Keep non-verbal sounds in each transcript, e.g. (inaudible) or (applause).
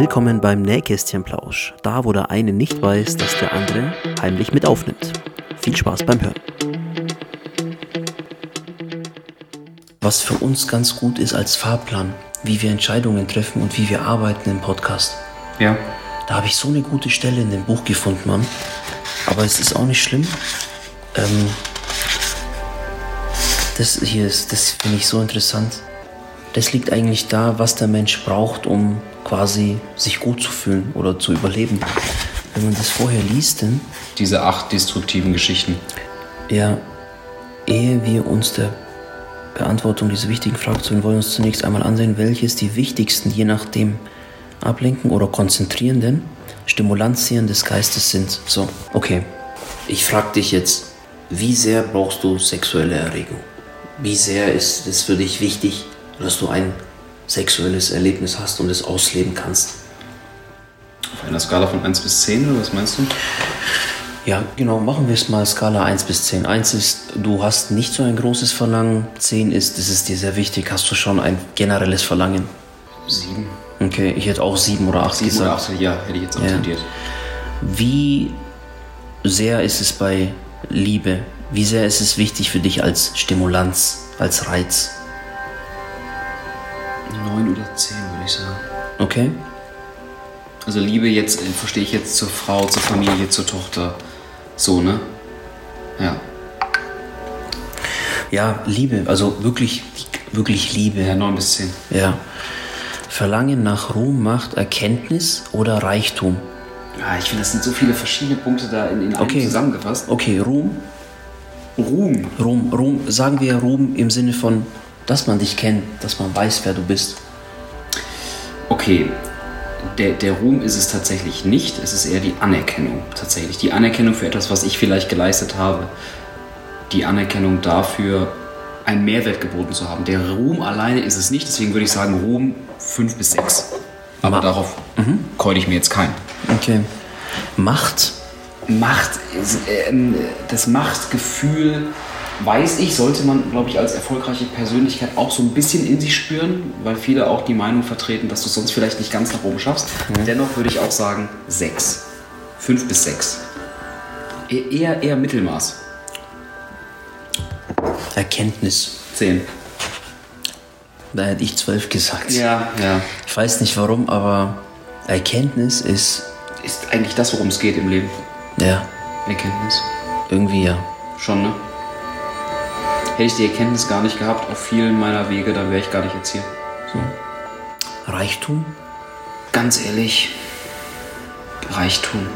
Willkommen beim Nähkästchenplausch, da wo der eine nicht weiß, dass der andere heimlich mit aufnimmt. Viel Spaß beim Hören. Was für uns ganz gut ist als Fahrplan, wie wir Entscheidungen treffen und wie wir arbeiten im Podcast. Ja. Da habe ich so eine gute Stelle in dem Buch gefunden, Mann. Aber es ist auch nicht schlimm. Ähm, das hier ist, das finde ich so interessant. Das liegt eigentlich da, was der Mensch braucht, um quasi sich gut zu fühlen oder zu überleben. Wenn man das vorher liest, dann, Diese acht destruktiven Geschichten. ja, ehe wir uns der Beantwortung dieser wichtigen Frage zu wollen wir uns zunächst einmal ansehen, welches die wichtigsten, je nachdem, ablenken oder konzentrierenden, Stimulanzien des Geistes sind. So, okay. Ich frage dich jetzt, wie sehr brauchst du sexuelle Erregung? Wie sehr ist es für dich wichtig, dass du ein sexuelles Erlebnis hast und es ausleben kannst? Auf einer Skala von 1 bis 10, oder was meinst du? Ja, genau, machen wir es mal Skala 1 bis 10. 1 ist, du hast nicht so ein großes Verlangen. 10 ist, das ist dir sehr wichtig, hast du schon ein generelles Verlangen. 7. Okay, ich hätte auch 7 oder 8 7 oder gesagt. 8, ja, hätte ich jetzt auch Ja. tendiert. Wie sehr ist es bei Liebe? Wie sehr ist es wichtig für dich als Stimulanz, als Reiz? 9 oder 10, würde ich sagen. Okay? Also Liebe jetzt, äh, verstehe ich jetzt zur Frau, zur Familie, zur Tochter. So, ne? Ja. Ja, Liebe, also wirklich, wirklich Liebe. Ja, 9 bis 10. Ja. Verlangen nach Ruhm, Macht, Erkenntnis oder Reichtum? Ja, ich finde, das sind so viele verschiedene Punkte da in, in einem Okay. zusammengefasst. Okay, Ruhm. Ruhm. Ruhm, Ruhm, sagen wir Ruhm im Sinne von, dass man dich kennt, dass man weiß, wer du bist. Okay, der, der Ruhm ist es tatsächlich nicht, es ist eher die Anerkennung tatsächlich. Die Anerkennung für etwas, was ich vielleicht geleistet habe. Die Anerkennung dafür, einen Mehrwert geboten zu haben. Der Ruhm alleine ist es nicht, deswegen würde ich sagen Ruhm 5 bis 6. Aber Ma- darauf keule ich mir jetzt keinen. Okay. Macht. Macht, ist, ähm, das Machtgefühl, weiß ich, sollte man, glaube ich, als erfolgreiche Persönlichkeit auch so ein bisschen in sich spüren, weil viele auch die Meinung vertreten, dass du es sonst vielleicht nicht ganz nach oben schaffst. Dennoch würde ich auch sagen, sechs. Fünf bis sechs. E eher, eher Mittelmaß. Erkenntnis. Zehn. Da hätte ich zwölf gesagt. Ja, ja. Ich weiß nicht warum, aber Erkenntnis ist, Ist eigentlich das, worum es geht im Leben. ja, Erkenntnis. irgendwie ja. Schon, ne? Hätte ich die Erkenntnis gar nicht gehabt auf vielen meiner Wege, dann wäre ich gar nicht jetzt hier. Reichtum? Ganz ehrlich, Reichtum.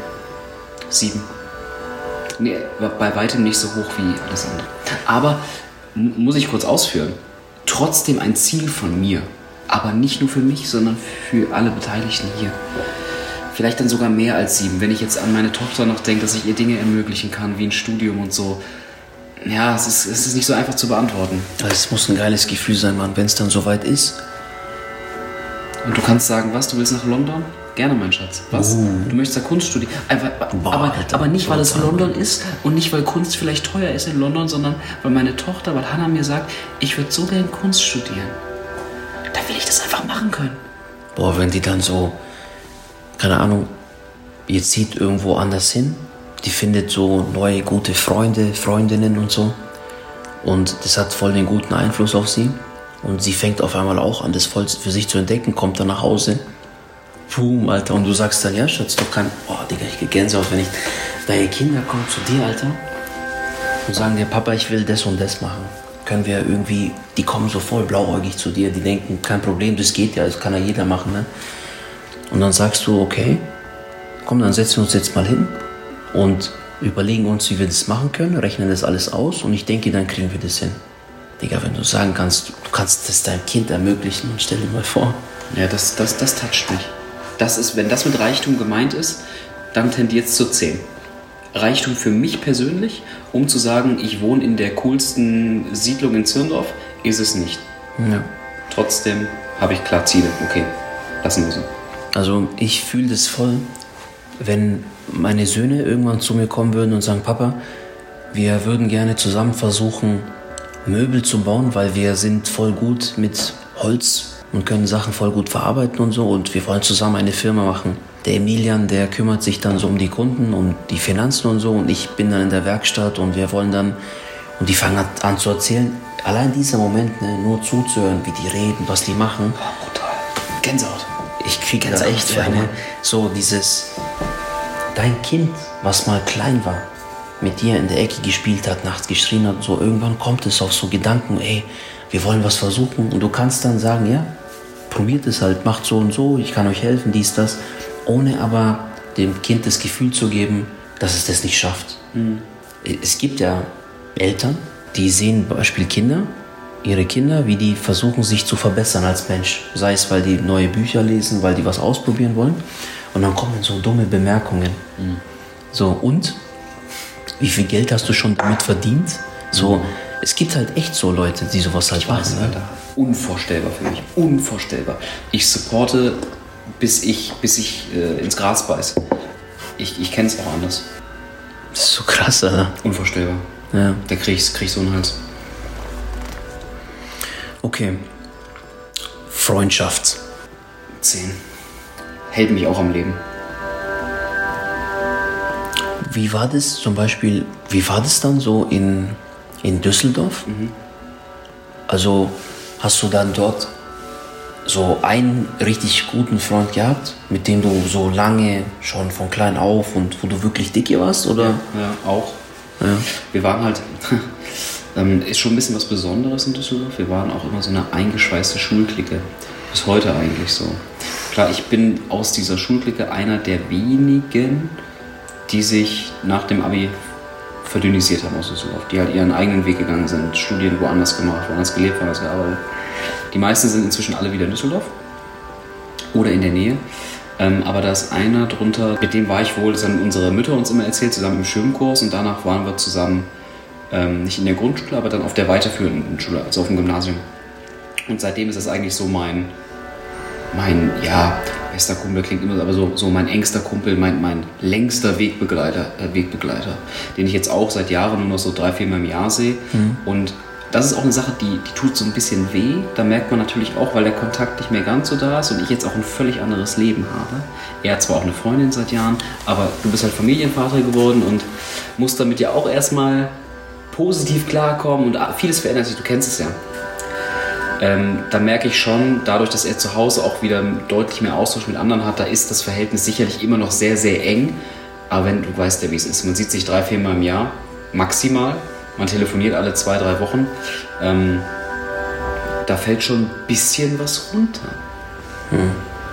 Sieben. Nee, bei weitem nicht so hoch wie alles andere. Aber muss ich kurz ausführen. Trotzdem ein Ziel von mir. Aber nicht nur für mich, sondern für alle Beteiligten hier. Vielleicht dann sogar mehr als sieben. Wenn ich jetzt an meine Tochter noch denke, dass ich ihr Dinge ermöglichen kann, wie ein Studium und so. Ja, es ist, es ist nicht so einfach zu beantworten. Es muss ein geiles Gefühl sein, Mann, wenn es dann soweit ist. Und du kannst sagen, was, du willst nach London? Gerne, mein Schatz. Was? Du möchtest da Kunst studieren. Einfach, Boah, aber, Alter, aber nicht, weil es London ist und nicht, weil Kunst vielleicht teuer ist in London, sondern weil meine Tochter, weil Hannah mir sagt, ich würde so gern Kunst studieren. Da will ich das einfach machen können. Boah, wenn die dann so, keine Ahnung, ihr zieht irgendwo anders hin, die findet so neue gute Freunde, Freundinnen und so. Und das hat voll den guten Einfluss auf sie. Und sie fängt auf einmal auch an, das voll für sich zu entdecken, kommt dann nach Hause. Boom, Alter. Und du sagst dann, ja, Schatz, du kannst, oh, Digga, ich krieg Gänsehaut, wenn ich, deine Kinder kommen zu dir, Alter, und sagen dir, Papa, ich will das und das machen. Können wir irgendwie, die kommen so voll blauäugig zu dir, die denken, kein Problem, das geht ja, das kann ja jeder machen, ne? Und dann sagst du, okay, komm, dann setzen wir uns jetzt mal hin und überlegen uns, wie wir das machen können, rechnen das alles aus und ich denke, dann kriegen wir das hin. Digga, wenn du sagen kannst, du kannst das deinem Kind ermöglichen, stell dir mal vor. Ja, das, das, das toucht mich. Das ist, wenn das mit Reichtum gemeint ist, dann tendiert es zu 10. Reichtum für mich persönlich, um zu sagen, ich wohne in der coolsten Siedlung in Zirndorf, ist es nicht. Ja. Trotzdem habe ich klar Ziele. Okay, lassen wir so. Also ich fühle das voll, wenn meine Söhne irgendwann zu mir kommen würden und sagen, Papa, wir würden gerne zusammen versuchen, Möbel zu bauen, weil wir sind voll gut mit Holz und können Sachen voll gut verarbeiten und so. Und wir wollen zusammen eine Firma machen. Der Emilian, der kümmert sich dann so um die Kunden, um die Finanzen und so. Und ich bin dann in der Werkstatt und wir wollen dann, und die fangen an zu erzählen. Allein dieser Moment, ne, nur zuzuhören, wie die reden, was die machen. Oh, brutal. Gänsehaut. Ich kriege da Gänsehaut, echt ja, eine, Mann. so dieses, dein Kind, was mal klein war, mit dir in der Ecke gespielt hat, nachts geschrien hat, so irgendwann kommt es auf so Gedanken, ey, wir wollen was versuchen und du kannst dann sagen, ja, probiert es halt, macht so und so, ich kann euch helfen, dies, das, ohne aber dem Kind das Gefühl zu geben, dass es das nicht schafft. Es gibt ja Eltern, die sehen Beispiel Kinder, ihre Kinder, wie die versuchen, sich zu verbessern als Mensch. Sei es, weil die neue Bücher lesen, weil die was ausprobieren wollen. Und dann kommen so dumme Bemerkungen. So, und wie viel Geld hast du schon damit verdient? So, es gibt halt echt so Leute, die sowas halt machen. Ne? Alter. Unvorstellbar für mich. Unvorstellbar. Ich supporte, bis ich, bis ich äh, ins Gras beiß. Ich, ich kenne es auch anders. Das ist so krass, Alter. Unvorstellbar. Ja. Da krieg ich, krieg ich so einen Hals. Okay. Freundschaft. Zehn. Hält mich auch am Leben. Wie war das zum Beispiel, wie war das dann so in, in Düsseldorf? Also hast du dann dort so einen richtig guten Freund gehabt, mit dem du so lange schon von klein auf und wo du wirklich dicke warst? Oder? Ja, auch. Ja. Wir waren halt, (laughs) ähm, ist schon ein bisschen was Besonderes in Düsseldorf. Wir waren auch immer so eine eingeschweißte Schulklicke. Bis heute eigentlich so. Klar, ich bin aus dieser Schulklicke einer der wenigen, die sich nach dem Abi verdünnisiert haben aus Düsseldorf. Die halt ihren eigenen Weg gegangen sind, Studien woanders gemacht, woanders gelebt, woanders gearbeitet. Die meisten sind inzwischen alle wieder in Düsseldorf oder in der Nähe. Ähm, aber da ist einer drunter, mit dem war ich wohl, das haben unsere Mütter uns immer erzählt, zusammen im Schwimmkurs und danach waren wir zusammen, ähm, nicht in der Grundschule, aber dann auf der weiterführenden Schule, also auf dem Gymnasium. Und seitdem ist das eigentlich so mein, mein, ja, bester Kumpel klingt immer so, aber so, so mein engster Kumpel, mein, mein längster Wegbegleiter, äh, Wegbegleiter, den ich jetzt auch seit Jahren nur noch so drei, vier Mal im Jahr sehe. Und das ist auch eine Sache, die, die tut so ein bisschen weh. Da merkt man natürlich auch, weil der Kontakt nicht mehr ganz so da ist und ich jetzt auch ein völlig anderes Leben habe. Er hat zwar auch eine Freundin seit Jahren, aber du bist halt Familienvater geworden und musst damit ja auch erstmal positiv klarkommen und vieles verändert sich, du kennst es ja. Ähm, da merke ich schon, dadurch, dass er zu Hause auch wieder deutlich mehr Austausch mit anderen hat, da ist das Verhältnis sicherlich immer noch sehr, sehr eng. Aber wenn du weißt ja, wie es ist, man sieht sich drei, vier Mal im Jahr, maximal. Man telefoniert alle zwei, drei Wochen. Ähm, da fällt schon ein bisschen was runter.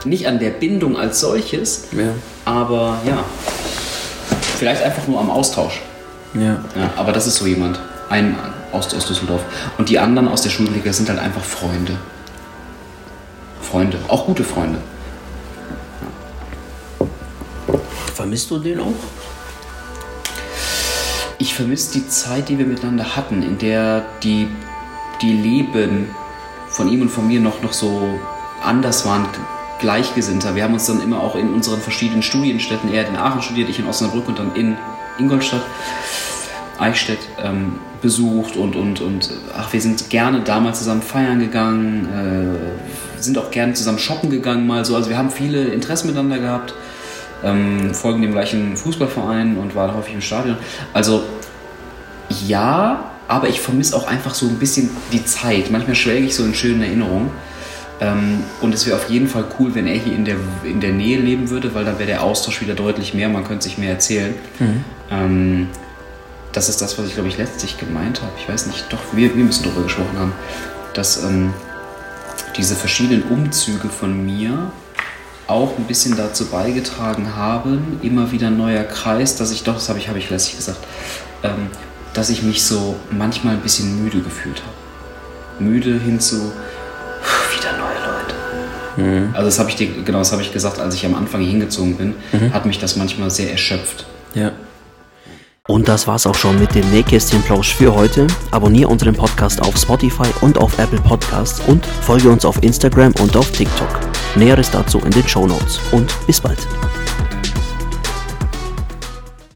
Nicht an der Bindung als solches, Ja. aber ja, vielleicht einfach nur am Austausch. Ja. Ja, aber das ist so jemand. Ein aus, aus Düsseldorf. Und die anderen aus der Schulliga sind halt einfach Freunde. Freunde. Auch gute Freunde. Vermisst du den auch? Ich vermisse die Zeit, die wir miteinander hatten, in der die, die Leben von ihm und von mir noch, noch so anders waren, gleichgesinnter. Wir haben uns dann immer auch in unseren verschiedenen Studienstätten, er hat in Aachen studiert, ich in Osnabrück und dann in Ingolstadt, Eichstätt ähm, besucht und, und, und ach, wir sind gerne damals zusammen feiern gegangen, äh, sind auch gerne zusammen shoppen gegangen mal so. Also wir haben viele Interessen miteinander gehabt, ähm, folgen dem gleichen Fußballverein und waren häufig im Stadion. Also ja, aber ich vermisse auch einfach so ein bisschen die Zeit. Manchmal schwelge ich so in schönen Erinnerungen. Ähm, und es wäre auf jeden Fall cool, wenn er hier in der, in der Nähe leben würde, weil dann wäre der Austausch wieder deutlich mehr, man könnte sich mehr erzählen. Ähm, das ist das, was ich glaube ich letztlich gemeint habe. Ich weiß nicht, doch, wir, wir müssen darüber gesprochen haben, dass ähm, diese verschiedenen Umzüge von mir auch ein bisschen dazu beigetragen haben, immer wieder ein neuer Kreis, dass ich doch, das habe ich, habe ich letztlich gesagt, ähm, dass ich mich so manchmal ein bisschen müde gefühlt habe. Müde hin zu wieder neue Leute. Also das habe ich dir, genau, das habe ich gesagt, als ich am Anfang hier hingezogen bin, hat mich das manchmal sehr erschöpft. Ja. Und das war's auch schon mit dem Nähkästchenplausch für heute. Abonniere unseren Podcast auf Spotify und auf Apple Podcasts und folge uns auf Instagram und auf TikTok. Näheres dazu in den Show Notes. Und bis bald.